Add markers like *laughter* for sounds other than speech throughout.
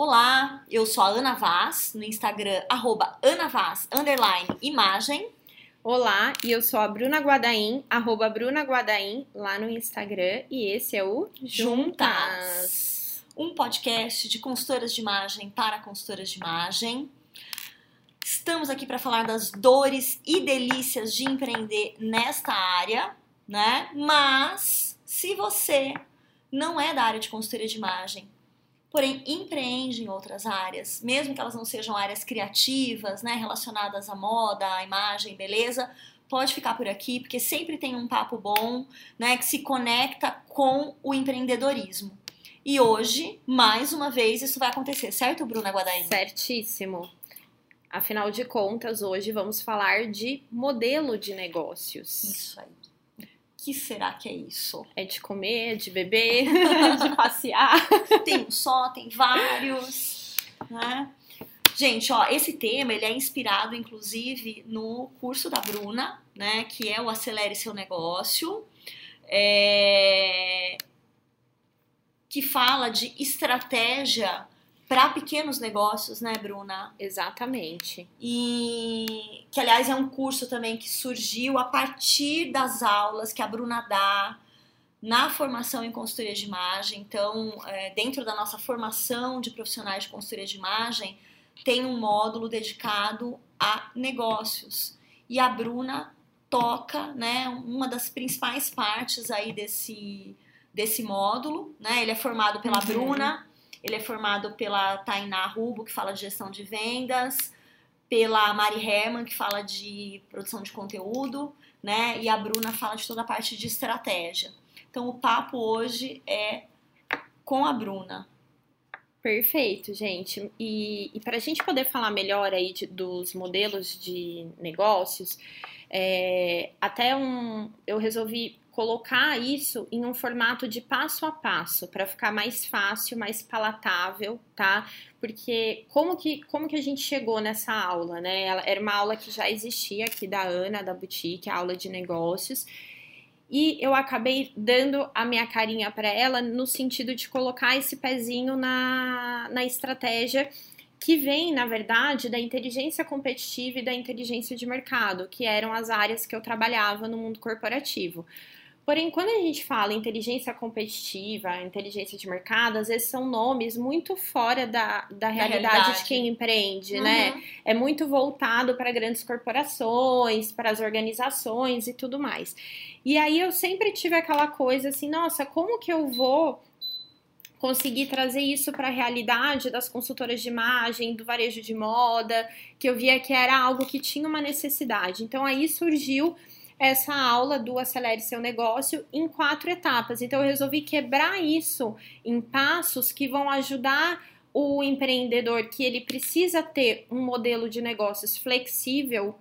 Olá, eu sou a Ana Vaz, no Instagram, arroba Ana Vaz, underline, imagem. Olá, e eu sou a Bruna Guadaim, arroba Bruna Guadaim, lá no Instagram, e esse é o Juntas. Um podcast de consultoras de imagem para consultoras de imagem. Estamos aqui para falar das dores e delícias de empreender nesta área, né? Mas se você não é da área de consultoria de imagem, porém empreende em outras áreas, mesmo que elas não sejam áreas criativas, né, relacionadas à moda, à imagem, beleza, pode ficar por aqui, porque sempre tem um papo bom, né, que se conecta com o empreendedorismo. E hoje, mais uma vez, isso vai acontecer, certo, Bruna Guadaim? Certíssimo. Afinal de contas, hoje vamos falar de modelo de negócios. Isso aí que será que é isso? É de comer, de beber, *laughs* *laughs* de passear. Tem um só, tem vários, né? Gente, ó, esse tema ele é inspirado, inclusive, no curso da Bruna, né? Que é o Acelere Seu Negócio. É... Que fala de estratégia para pequenos negócios, né, Bruna? Exatamente. E que, aliás, é um curso também que surgiu a partir das aulas que a Bruna dá na formação em consultoria de imagem. Então, é, dentro da nossa formação de profissionais de consultoria de imagem, tem um módulo dedicado a negócios. E a Bruna toca, né, uma das principais partes aí desse, desse módulo, né? Ele é formado pela uhum. Bruna, ele é formado pela Tainá Rubo, que fala de gestão de vendas, pela Mari Herman, que fala de produção de conteúdo, né? E a Bruna fala de toda a parte de estratégia. Então, o papo hoje é com a Bruna. Perfeito, gente. E, e para a gente poder falar melhor aí de, dos modelos de negócios, é, até um, eu resolvi colocar isso em um formato de passo a passo para ficar mais fácil, mais palatável, tá? Porque como que, como que a gente chegou nessa aula, né? Ela, era uma aula que já existia aqui da Ana, da Boutique, a aula de negócios. E eu acabei dando a minha carinha para ela no sentido de colocar esse pezinho na, na estratégia que vem, na verdade, da inteligência competitiva e da inteligência de mercado, que eram as áreas que eu trabalhava no mundo corporativo. Porém, quando a gente fala inteligência competitiva, inteligência de mercado, às vezes são nomes muito fora da, da, realidade, realidade. de quem empreende, né? uhum. né? É muito voltado para grandes corporações, para as organizações e tudo mais. E aí eu sempre tive aquela coisa assim, nossa, como que eu vou conseguir trazer isso para a realidade das consultoras de imagem, do varejo de moda, que eu via que era algo que tinha uma necessidade. Então aí surgiu essa aula do Acelere Seu Negócio em quatro etapas. Então, eu resolvi quebrar isso em passos que vão ajudar o empreendedor que ele precisa ter um modelo de negócios flexível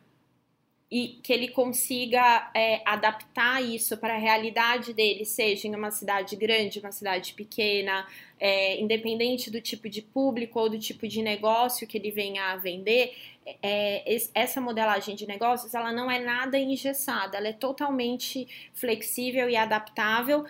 e que ele consiga é, adaptar isso para a realidade dele, seja em uma cidade grande, uma cidade pequena, é, independente do tipo de público ou do tipo de negócio que ele venha a vender, é, essa modelagem de negócios ela não é nada engessada, ela é totalmente flexível e adaptável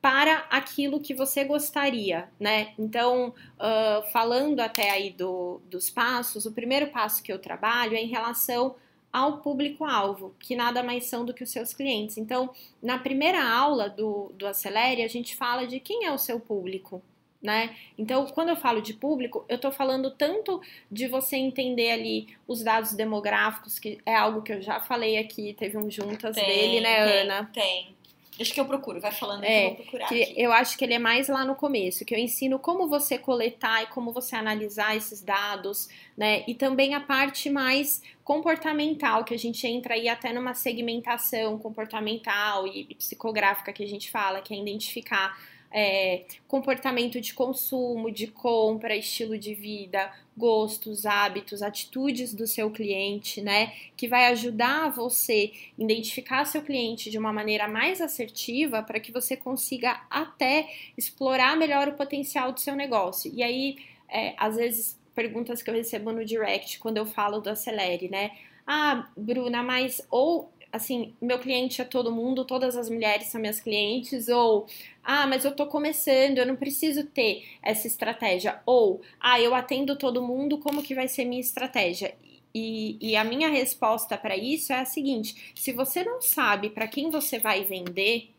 para aquilo que você gostaria, né? Então, uh, falando até aí do, dos passos, o primeiro passo que eu trabalho é em relação ao público-alvo, que nada mais são do que os seus clientes. Então, na primeira aula do, do Acelere, a gente fala de quem é o seu público, né? Então, quando eu falo de público, eu estou falando tanto de você entender ali os dados demográficos, que é algo que eu já falei aqui, teve um juntas tem, dele, né, tem, Ana? Tem. Acho que eu procuro, vai falando é, que eu vou procurar. Que eu acho que ele é mais lá no começo, que eu ensino como você coletar e como você analisar esses dados, né? E também a parte mais comportamental, que a gente entra aí até numa segmentação comportamental e psicográfica que a gente fala, que é identificar é, comportamento de consumo, de compra, estilo de vida, gostos, hábitos, atitudes do seu cliente, né? Que vai ajudar você identificar seu cliente de uma maneira mais assertiva para que você consiga até explorar melhor o potencial do seu negócio. E aí, é, às vezes, perguntas que eu recebo no direct quando eu falo do Acelere, né? Ah, Bruna, mas ou assim, meu cliente é todo mundo, todas as mulheres são minhas clientes, ou ah, mas eu tô começando, eu não preciso ter essa estratégia, ou ah, eu atendo todo mundo, como que vai ser minha estratégia? E, e a minha resposta para isso é a seguinte: se você não sabe para quem você vai vender,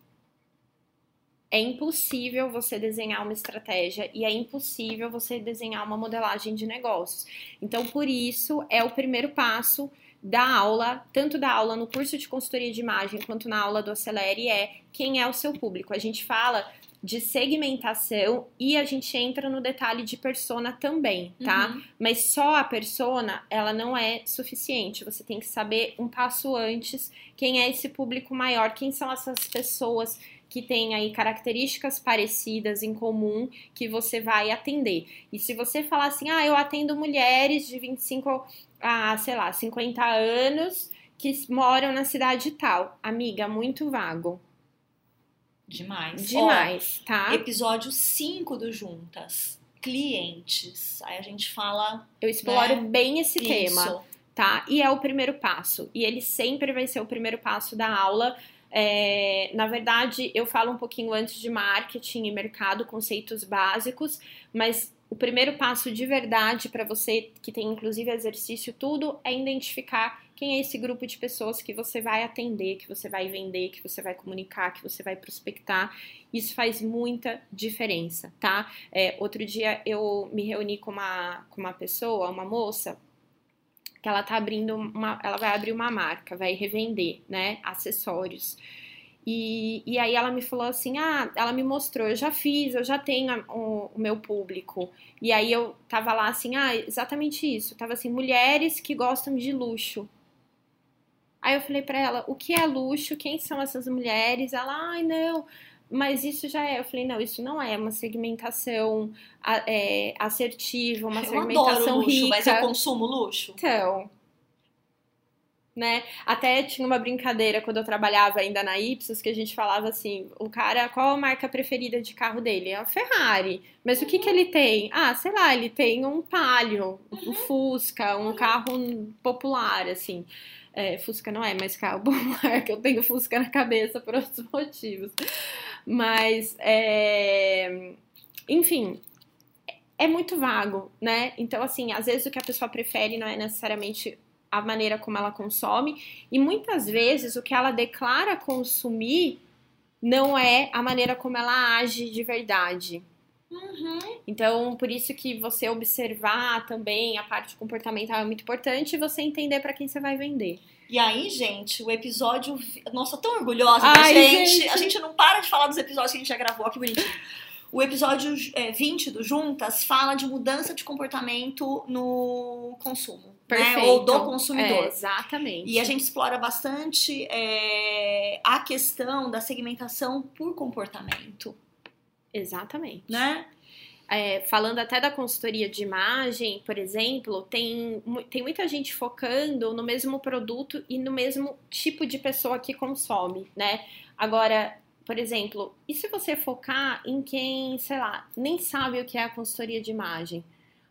é impossível você desenhar uma estratégia e é impossível você desenhar uma modelagem de negócios. Então, por isso, é o primeiro passo da aula, tanto da aula no curso de consultoria de imagem quanto na aula do Acelere, é quem é o seu público. A gente fala de segmentação e a gente entra no detalhe de persona também, tá? Uhum. Mas só a persona, ela não é suficiente. Você tem que saber um passo antes quem é esse público maior, quem são essas pessoas que têm aí características parecidas em comum que você vai atender. E se você falar assim, ah, eu atendo mulheres de 25 a, sei lá, 50 anos que moram na cidade tal. Amiga, muito vago. Demais. Demais, Ó, tá? Episódio 5 do Juntas. Clientes. Aí a gente fala. Eu exploro né? bem esse Isso. tema, tá? E é o primeiro passo. E ele sempre vai ser o primeiro passo da aula. É, na verdade, eu falo um pouquinho antes de marketing e mercado, conceitos básicos, mas o primeiro passo de verdade para você, que tem inclusive exercício, tudo, é identificar quem é esse grupo de pessoas que você vai atender, que você vai vender, que você vai comunicar, que você vai prospectar. Isso faz muita diferença, tá? É, outro dia eu me reuni com uma, com uma pessoa, uma moça, que ela tá abrindo uma. Ela vai abrir uma marca, vai revender, né? Acessórios. E, e aí ela me falou assim: ah, ela me mostrou, eu já fiz, eu já tenho o, o meu público. E aí eu tava lá assim, ah, exatamente isso. Tava assim, mulheres que gostam de luxo. Aí eu falei para ela, o que é luxo? Quem são essas mulheres? Ela, ai, não, mas isso já é. Eu falei, não, isso não é uma segmentação é, assertiva, uma eu segmentação luxo, rica. Mas eu consumo luxo? Então, né? Até tinha uma brincadeira quando eu trabalhava ainda na Ipsos que a gente falava assim: o cara, qual a marca preferida de carro dele? É a Ferrari. Mas uhum. o que, que ele tem? Ah, sei lá, ele tem um Palio, um uhum. Fusca, um carro popular, assim. É, Fusca não é mais carro *laughs* popular, que eu tenho Fusca na cabeça por outros motivos. Mas, é... enfim, é muito vago, né? Então, assim, às vezes o que a pessoa prefere não é necessariamente a maneira como ela consome, e muitas vezes o que ela declara consumir não é a maneira como ela age de verdade. Uhum. Então, por isso que você observar também a parte comportamental é muito importante e você entender para quem você vai vender. E aí, gente, o episódio. Nossa, tão orgulhosa da gente. gente. A gente não para de falar dos episódios que a gente já gravou, que bonitinho. O episódio é, 20 do Juntas fala de mudança de comportamento no consumo. Né? Ou do consumidor. É, exatamente. E a gente explora bastante é, a questão da segmentação por comportamento. Exatamente. Né? É, falando até da consultoria de imagem, por exemplo, tem, tem muita gente focando no mesmo produto e no mesmo tipo de pessoa que consome, né? Agora, por exemplo, e se você focar em quem, sei lá, nem sabe o que é a consultoria de imagem?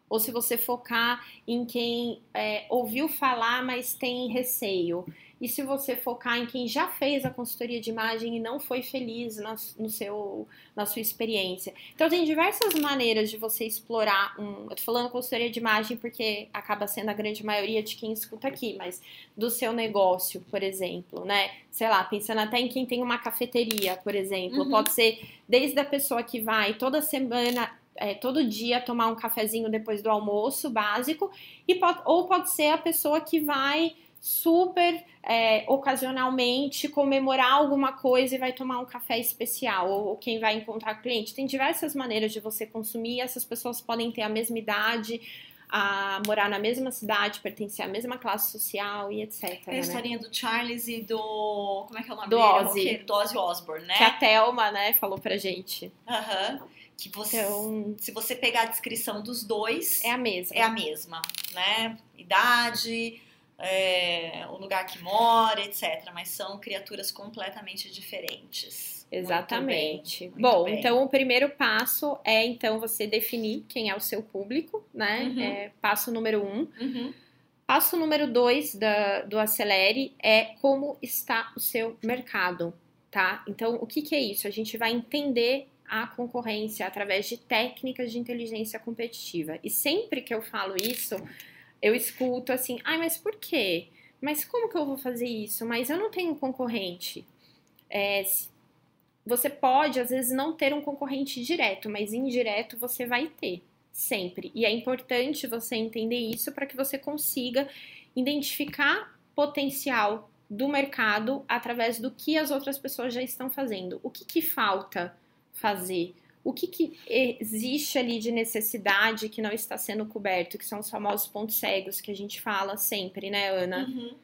Ou se você focar em quem é, ouviu falar, mas tem receio? E se você focar em quem já fez a consultoria de imagem e não foi feliz na, no seu, na sua experiência? Então, tem diversas maneiras de você explorar um. Eu tô falando consultoria de imagem porque acaba sendo a grande maioria de quem escuta aqui, mas do seu negócio, por exemplo, né? Sei lá, pensando até em quem tem uma cafeteria, por exemplo. Uhum. Pode ser desde a pessoa que vai toda semana é, todo dia tomar um cafezinho depois do almoço básico, e pode, ou pode ser a pessoa que vai super é, ocasionalmente comemorar alguma coisa e vai tomar um café especial, ou, ou, quem vai encontrar cliente. Tem diversas maneiras de você consumir, essas pessoas podem ter a mesma idade, a morar na mesma cidade, pertencer à mesma classe social e etc. É a né? historinha do Charles e do. Como é que é o nome do dele? Ozzy. Do Ozzy Osbourne, né? Que a Thelma, né, falou pra gente. Aham. Uhum. Que você, então, se você pegar a descrição dos dois, é a mesma. É a mesma, né? Idade, é, o lugar que mora, etc. Mas são criaturas completamente diferentes. Exatamente. Muito bem, muito Bom, bem. então o primeiro passo é então você definir quem é o seu público, né? Uhum. É, passo número um. Uhum. Passo número dois da, do Acelere é como está o seu mercado, tá? Então, o que, que é isso? A gente vai entender a concorrência através de técnicas de inteligência competitiva. E sempre que eu falo isso, eu escuto assim: ai, mas por quê? Mas como que eu vou fazer isso? Mas eu não tenho concorrente. É, você pode, às vezes, não ter um concorrente direto, mas indireto você vai ter, sempre. E é importante você entender isso para que você consiga identificar potencial do mercado através do que as outras pessoas já estão fazendo. O que, que falta fazer? O que, que existe ali de necessidade que não está sendo coberto, que são os famosos pontos cegos que a gente fala sempre, né, Ana? Uhum.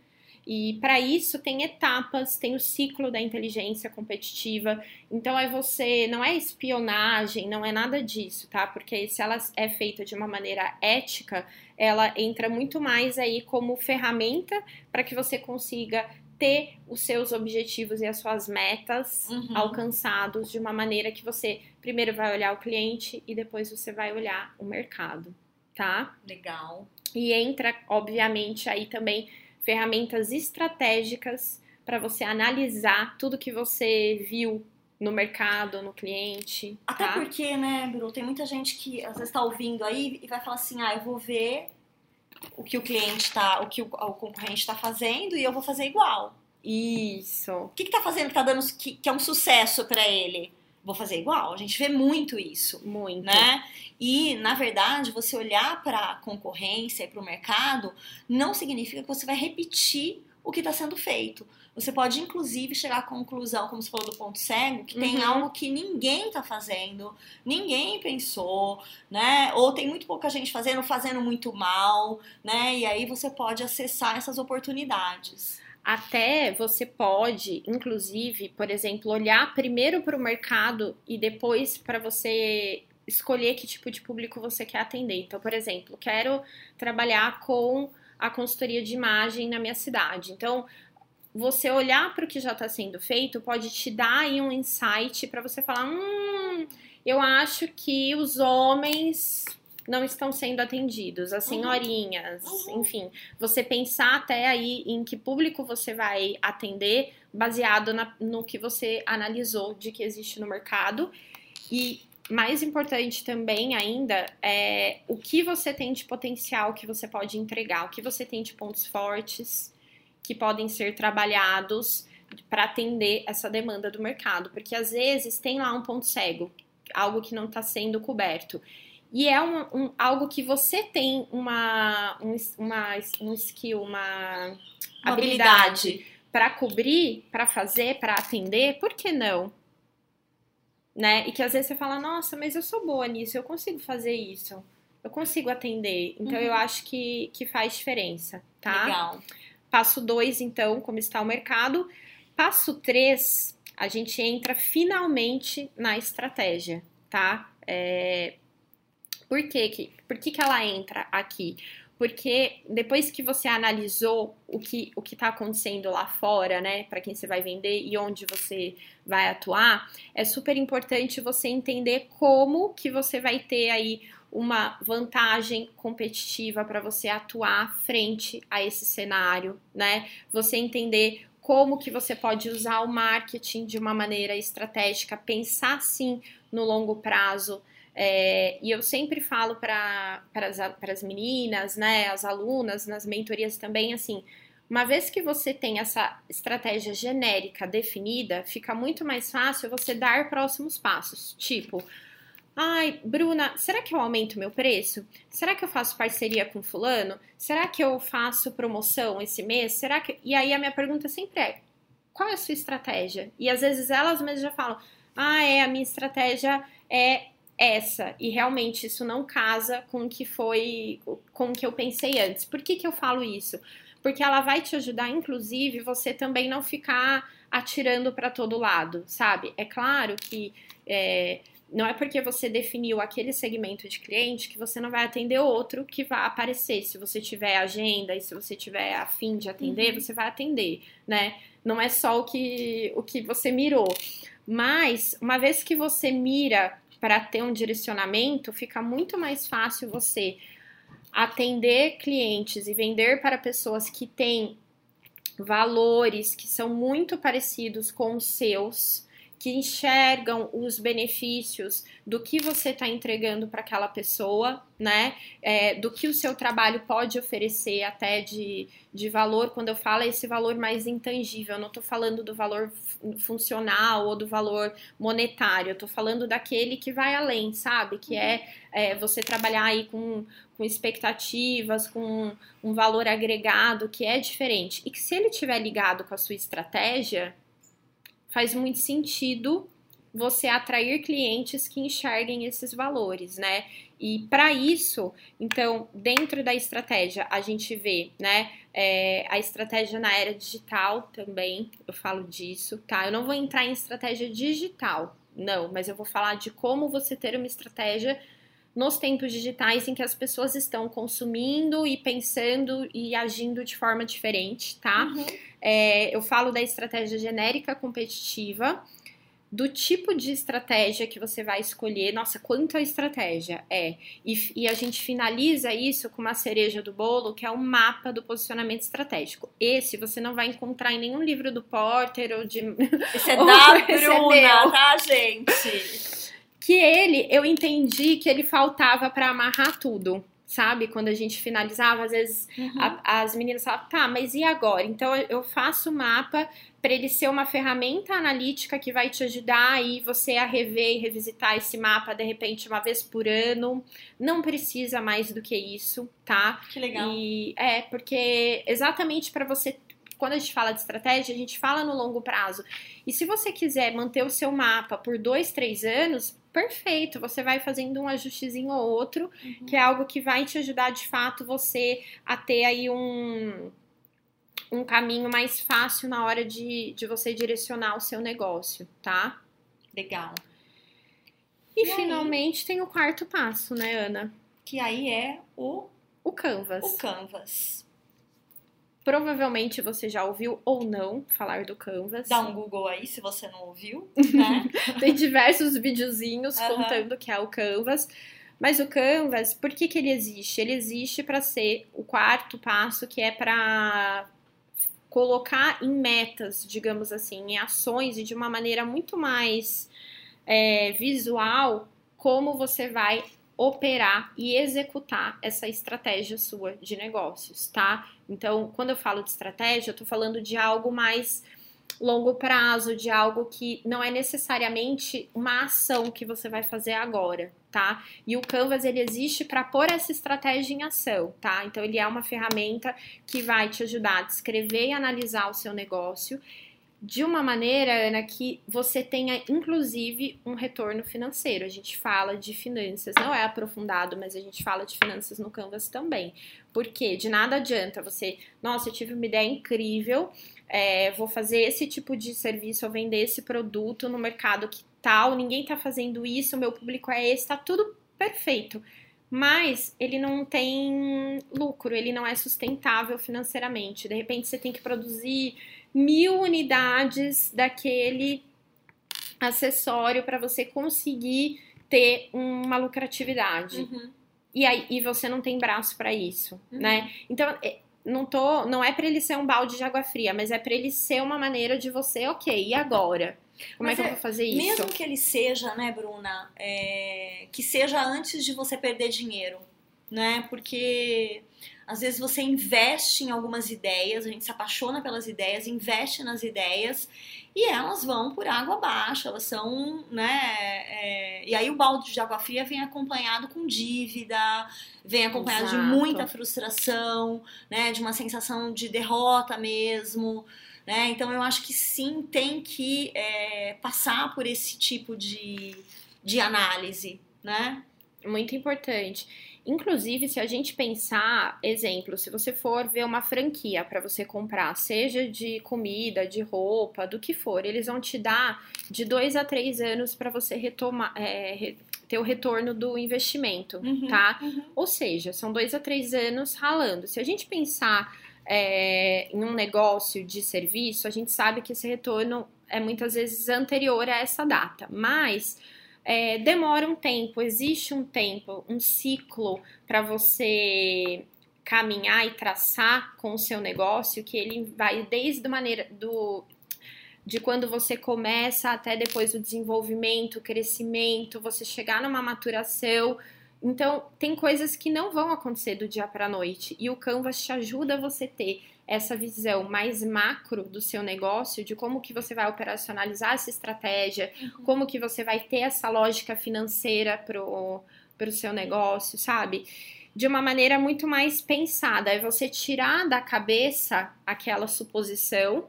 E para isso tem etapas, tem o ciclo da inteligência competitiva. Então é você, não é espionagem, não é nada disso, tá? Porque se ela é feita de uma maneira ética, ela entra muito mais aí como ferramenta para que você consiga ter os seus objetivos e as suas metas Uhum. alcançados de uma maneira que você primeiro vai olhar o cliente e depois você vai olhar o mercado, tá? Legal. E entra, obviamente, aí também ferramentas estratégicas para você analisar tudo que você viu no mercado, no cliente. Até tá? porque, né, Bru, tem muita gente que às vezes tá ouvindo aí e vai falar assim, ah, eu vou ver o que o cliente tá, o que o, o concorrente tá fazendo e eu vou fazer igual. Isso. O que, que tá fazendo que tá dando que, que é um sucesso para ele? Vou fazer igual. A gente vê muito isso. Muito. né? E, na verdade, você olhar para a concorrência e para o mercado não significa que você vai repetir o que está sendo feito. Você pode, inclusive, chegar à conclusão, como você falou do ponto cego, que tem Uhum. algo que ninguém está fazendo, ninguém pensou, né? Ou tem muito pouca gente fazendo, fazendo muito mal, né? E aí você pode acessar essas oportunidades. Até você pode, inclusive, por exemplo, olhar primeiro para o mercado e depois para você escolher que tipo de público você quer atender. Então, por exemplo, quero trabalhar com a consultoria de imagem na minha cidade. Então, você olhar para o que já está sendo feito pode te dar aí um insight para você falar: hum, eu acho que os homens não estão sendo atendidos, as Uhum. senhorinhas, Uhum. enfim. Você pensar até aí em que público você vai atender baseado na- no que você analisou de que existe no mercado. E mais importante também ainda é o que você tem de potencial que você pode entregar, o que você tem de pontos fortes que podem ser trabalhados para atender essa demanda do mercado, porque às vezes tem lá um ponto cego, algo que não está sendo coberto. E é um, um- algo que você tem uma, um, uma, um skill, uma, Uma habilidade para cobrir, para fazer, para atender, por que não? Né? E que às vezes você fala, nossa, mas eu sou boa nisso, eu consigo fazer isso, eu consigo atender. Então Uhum. eu acho que, que faz diferença, tá? Legal. Passo 2, então, como está o mercado. Passo 3, a gente entra finalmente na estratégia, tá? É, Por, que, que, por que, que ela entra aqui? Porque depois que você analisou o que o está acontecendo lá fora, né, para quem você vai vender e onde você vai atuar, é super importante você entender como que você vai ter aí uma vantagem competitiva para você atuar frente a esse cenário, né? Você entender como que você pode usar o marketing de uma maneira estratégica, pensar sim no longo prazo. É, e eu sempre falo para as meninas, né, as alunas, nas mentorias também, assim, uma vez que você tem essa estratégia genérica definida, fica muito mais fácil você dar próximos passos. Tipo, ai, Bruna, será que eu aumento meu preço? Será que eu faço parceria com fulano? Será que eu faço promoção esse mês? Será que. E aí a minha pergunta sempre é: qual é a sua estratégia? E às vezes elas mesmas já falam: ah, é, a minha estratégia é essa, e realmente isso não casa com o que foi, com o que eu pensei antes. Por que, que eu falo isso? Porque ela vai te ajudar, inclusive, você também não ficar atirando para todo lado, sabe? É claro que é, não é porque você definiu aquele segmento de cliente que você não vai atender outro que vai aparecer. Se você tiver agenda e se você tiver a fim de atender, Uhum. você vai atender, né? Não é só o que, o que você mirou. Mas, uma vez que você mira para ter um direcionamento, fica muito mais fácil você atender clientes e vender para pessoas que têm valores que são muito parecidos com os seus, que enxergam os benefícios do que você está entregando para aquela pessoa, né? É, do que o seu trabalho pode oferecer até de, de valor. Quando eu falo esse valor mais intangível, eu não estou falando do valor funcional ou do valor monetário, eu estou falando daquele que vai além, sabe? Que é, é você trabalhar aí com, com expectativas, com um valor agregado que é diferente. E que se ele estiver ligado com a sua estratégia, faz muito sentido você atrair clientes que enxerguem esses valores, né? E para isso, então, dentro da estratégia, a gente vê, né, é, a estratégia na era digital também, eu falo disso, tá? Eu não vou entrar em estratégia digital, não, mas eu vou falar de como você ter uma estratégia nos tempos digitais em que as pessoas estão consumindo e pensando e agindo de forma diferente, tá? Uhum. É, eu falo da estratégia genérica competitiva, do tipo de estratégia que você vai escolher. Nossa, quanto a estratégia é. E, e, a gente finaliza isso com uma cereja do bolo, que é um mapa do posicionamento estratégico. Esse você não vai encontrar em nenhum livro do Porter ou de. Esse é *laughs* da Bruna, é tá, gente? Que ele, eu entendi que ele faltava para amarrar tudo. Sabe? Quando a gente finalizava, às vezes uhum. a, as meninas falavam, tá, mas e agora? Então eu faço o mapa para ele ser uma ferramenta analítica que vai te ajudar aí você a rever e revisitar esse mapa de repente uma vez por ano. Não precisa mais do que isso, tá? Que legal. E é, porque exatamente para você quando a gente fala de estratégia, a gente fala no longo prazo. E se você quiser manter o seu mapa por dois, três anos, perfeito, você vai fazendo um ajustezinho ou outro, uhum. que é algo que vai te ajudar de fato você a ter aí um, um caminho mais fácil na hora de, de você direcionar o seu negócio, tá? Legal. E, e finalmente aí? tem o quarto passo, né, Ana? Que aí é o o Canvas. O Canvas. Provavelmente você já ouviu ou não falar do Canvas. Dá um Google aí se você não ouviu, *laughs* né? Tem diversos videozinhos uhum. contando que é o Canvas. Mas o Canvas, por que, que ele existe? Ele existe para ser o quarto passo, que é para colocar em metas, digamos assim, em ações e de uma maneira muito mais é, visual como você vai operar e executar essa estratégia sua de negócios, tá? Então, quando eu falo de estratégia, eu tô falando de algo mais longo prazo, de algo que não é necessariamente uma ação que você vai fazer agora, tá? E o Canvas ele existe para pôr essa estratégia em ação, tá? Então ele é uma ferramenta que vai te ajudar a descrever e analisar o seu negócio de uma maneira, Ana, que você tenha inclusive um retorno financeiro. A gente fala de finanças, não é aprofundado, mas a gente fala de finanças no Canvas também. Porque de nada adianta você, nossa, eu tive uma ideia incrível, é, vou fazer esse tipo de serviço, ou vender esse produto no mercado que tal, ninguém tá fazendo isso, meu público é esse, tá tudo perfeito. Mas ele não tem lucro, ele não é sustentável financeiramente. De repente você tem que produzir mil unidades daquele acessório para você conseguir ter uma lucratividade. Uhum. E aí e você não tem braço para isso, uhum. né? Então, é, não tô, não é para ele ser um balde de água fria, mas é para ele ser uma maneira de você, OK, e agora? Como mas é que é, eu vou fazer isso? Mesmo que ele seja, né, Bruna, é, que seja antes de você perder dinheiro, né? Porque às vezes você investe em algumas ideias, a gente se apaixona pelas ideias, investe nas ideias e elas vão por água abaixo, elas são, né? É, e aí o balde de água fria vem acompanhado com dívida, vem acompanhado Exato. de muita frustração, né? De uma sensação de derrota mesmo. Né? Então eu acho que sim, tem que é, passar por esse tipo de, de análise, né? Muito importante. Inclusive, se a gente pensar, exemplo, se você for ver uma franquia para você comprar, seja de comida, de roupa, do que for, eles vão te dar de dois a três anos para você retomar, é, ter o retorno do investimento, uhum, tá? Uhum. Ou seja, são dois a três anos ralando. Se a gente pensar é, em um negócio de serviço, a gente sabe que esse retorno é muitas vezes anterior a essa data, mas é, demora um tempo, existe um tempo, um ciclo para você caminhar e traçar com o seu negócio, que ele vai desde maneira do de quando você começa até depois o desenvolvimento, o crescimento, você chegar numa maturação. Então, tem coisas que não vão acontecer do dia para noite e o Canvas te ajuda a você ter essa visão mais macro do seu negócio, de como que você vai operacionalizar essa estratégia, uhum. como que você vai ter essa lógica financeira pro, pro seu negócio, sabe? De uma maneira muito mais pensada, é você tirar da cabeça aquela suposição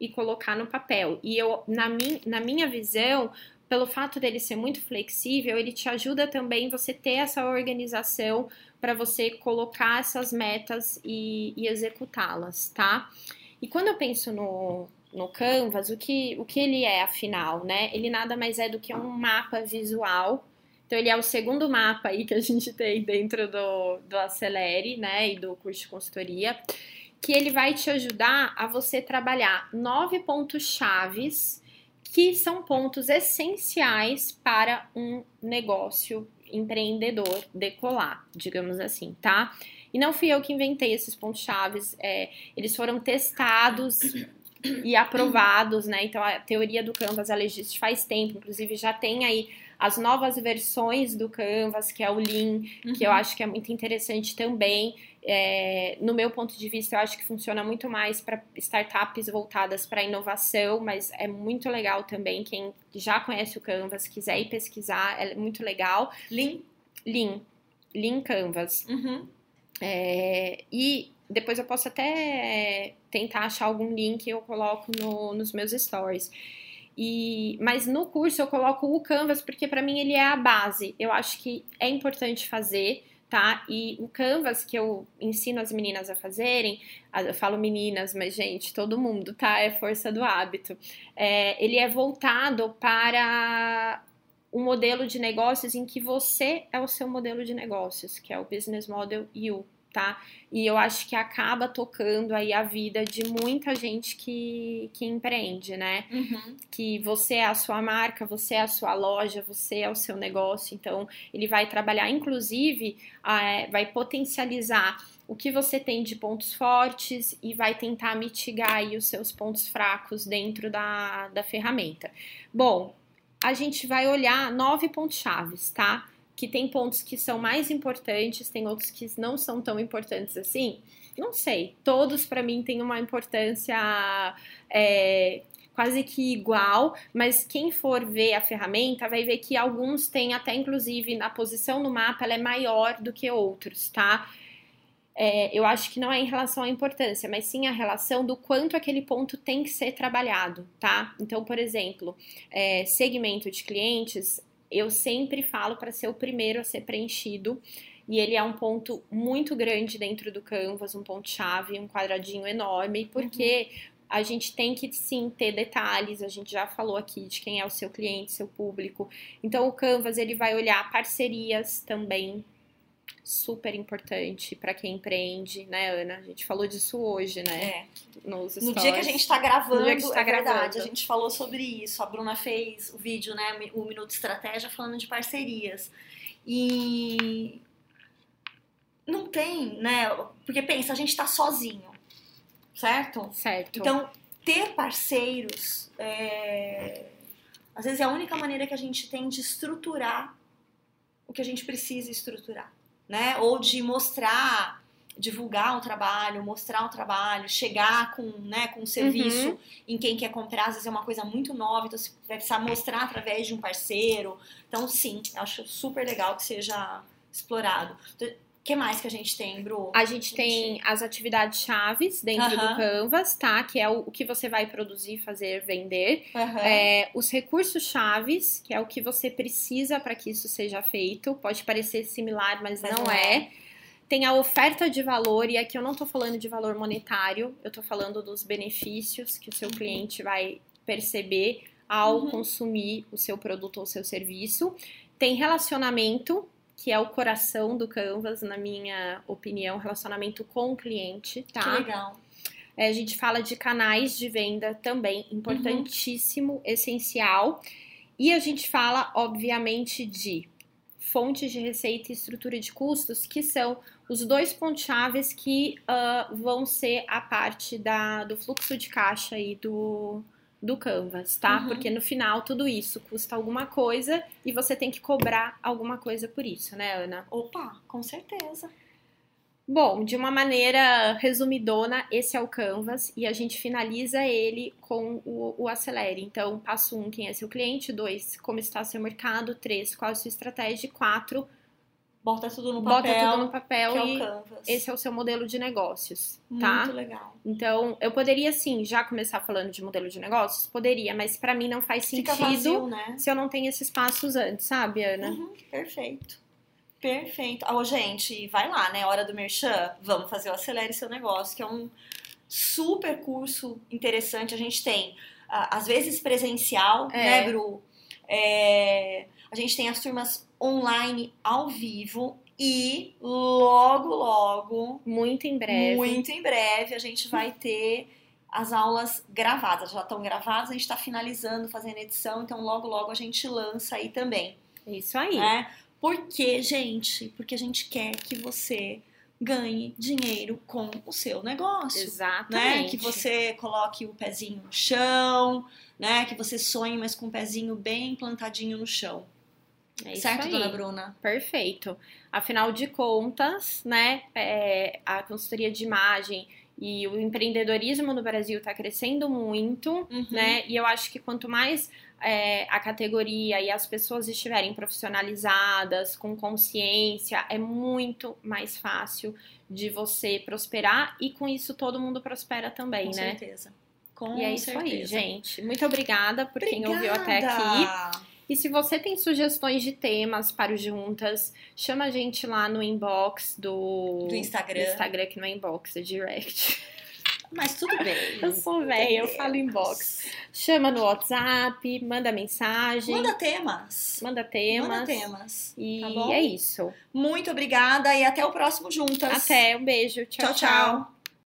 e colocar no papel. E eu, na, mi, na minha visão, pelo fato dele ser muito flexível, ele te ajuda também você ter essa organização para você colocar essas metas e, e executá-las, tá? E quando eu penso no, no Canvas, o que, o que ele é, afinal, né? Ele nada mais é do que um mapa visual. Então, ele é o segundo mapa aí que a gente tem dentro do, do Acelere, né? E do curso de consultoria, que ele vai te ajudar a você trabalhar nove pontos chaves que são pontos essenciais para um negócio empreendedor decolar, digamos assim, tá? E não fui eu que inventei esses pontos chaves, é, eles foram testados e aprovados, né? Então a teoria do Canvas ela existe faz tempo, inclusive já tem aí as novas versões do Canvas, que é o Lean, uhum. que eu uhum. acho que é muito interessante também. É, no meu ponto de vista, eu acho que funciona muito mais para startups voltadas para inovação, mas é muito legal também. Quem já conhece o Canvas, quiser ir pesquisar, é muito legal. Lean? Lean. Lean Canvas. Uhum. É, e depois eu posso até tentar achar algum link eu coloco no, nos meus stories. E, mas no curso eu coloco o Canvas porque para mim ele é a base. Eu acho que é importante fazer, tá? E o Canvas que eu ensino as meninas a fazerem, eu falo meninas, mas gente, todo mundo, tá? É força do hábito. É, ele é voltado para um modelo de negócios em que você é o seu modelo de negócios, que é o Business Model You, tá? E eu acho que acaba tocando aí a vida de muita gente que, que empreende, né? Uhum. Que você é a sua marca, você é a sua loja, você é o seu negócio. Então, ele vai trabalhar, inclusive, é, vai potencializar o que você tem de pontos fortes e vai tentar mitigar aí os seus pontos fracos dentro da, da ferramenta. Bom, a gente vai olhar nove pontos chaves, tá? Que tem pontos que são mais importantes, tem outros que não são tão importantes assim? Não sei. Todos, para mim, têm uma importância é, quase que igual, mas quem for ver a ferramenta vai ver que alguns têm até, inclusive, na posição no mapa, ela é maior do que outros, tá? É, eu acho que não é em relação à importância, mas sim a relação do quanto aquele ponto tem que ser trabalhado, tá? Então, por exemplo, é, segmento de clientes, eu sempre falo para ser o primeiro a ser preenchido. E ele é um ponto muito grande dentro do Canvas, um ponto-chave, um quadradinho enorme, porque uhum. a gente tem que sim ter detalhes, a gente já falou aqui de quem é o seu cliente, seu público. Então o Canvas ele vai olhar parcerias também, super importante para quem empreende, né, Ana? A gente falou disso hoje, né? É. no dia que a gente está gravando, no dia tá é gravando. verdade, a gente falou sobre isso. A Bruna fez o vídeo, né, o Minuto Estratégia, falando de parcerias. E não tem, né? Porque pensa, a gente está sozinho, certo? Certo. Então, ter parceiros, é... às vezes é a única maneira que a gente tem de estruturar o que a gente precisa estruturar né? Ou de mostrar, divulgar o trabalho, mostrar o trabalho, chegar com, né, com um serviço uhum. em quem quer comprar, às vezes é uma coisa muito nova, então você vai precisar mostrar através de um parceiro. Então, sim, acho super legal que seja explorado. O que mais que a gente tem, Bru? A gente tem as atividades chaves dentro uhum. do Canvas, tá? Que é o, o, que você vai produzir, fazer, vender. Uhum. É, os recursos chaves, que é o que você precisa para que isso seja feito. Pode parecer similar, mas, mas não, não é. é. Tem a oferta de valor, e aqui eu não estou falando de valor monetário, eu estou falando dos benefícios que o seu cliente vai perceber ao uhum. consumir o seu produto ou seu serviço. Tem relacionamento, que é o coração do Canvas, na minha opinião, relacionamento com o cliente, tá? Que legal. É, a gente fala de canais de venda também, importantíssimo, uhum. essencial. E a gente fala, obviamente, de fontes de receita e estrutura de custos, que são os dois pontos chaves que uh, vão ser a parte da, do fluxo de caixa e do, do Canvas, tá? Uhum. Porque no final tudo isso custa alguma coisa e você tem que cobrar alguma coisa por isso, né, Ana? Opa, com certeza. Bom, de uma maneira resumidona, esse é o Canvas e a gente finaliza ele com o, o Acelere. Então, passo um, quem é seu cliente? Dois, como está seu mercado? Três, qual é a sua estratégia? Quatro, bota tudo no papel. Bota tudo no papel é e esse é o seu modelo de negócios, tá? Muito legal. Então, eu poderia sim já começar falando de modelo de negócios, poderia, mas para mim não faz sentido vazio, né? se eu não tenho esses passos antes, sabe, Ana? Uhum, perfeito. Perfeito. Ô, oh, gente, vai lá, né? Hora do merchan. Vamos fazer o Acelere Seu Negócio, que é um super curso interessante. A gente tem, às vezes, presencial, é. né, Bru? É, a gente tem as turmas online ao vivo e logo, logo. Muito em breve. Muito em breve a gente vai ter as aulas gravadas. Já estão gravadas, a gente está finalizando, fazendo edição, então logo, logo a gente lança aí também. Isso aí. Né? Por quê, gente? Porque a gente quer que você ganhe dinheiro com o seu negócio. Exatamente. Né? Que você coloque o pezinho no chão, né? Que você sonhe, mas com o pezinho bem plantadinho no chão. É certo, aí. dona Bruna? Perfeito. Afinal de contas, né, é, a consultoria de imagem e o empreendedorismo no Brasil está crescendo muito, uhum. né? E eu acho que quanto mais é, a categoria e as pessoas estiverem profissionalizadas, com consciência, é muito mais fácil de você prosperar e com isso todo mundo prospera também, com né? Certeza. Com e é isso certeza. aí, gente. Muito obrigada por obrigada. quem ouviu até aqui. E se você tem sugestões de temas para o Juntas, chama a gente lá no inbox do, do Instagram. Do Instagram, que não é inbox, é direct. Mas tudo bem. *laughs* Eu sou velha, eu falo inbox. Chama no WhatsApp, manda mensagem. Manda temas. Manda temas. Manda temas. E tá é isso. Muito obrigada e até o próximo Juntas. Até, um beijo. tchau. tchau. tchau.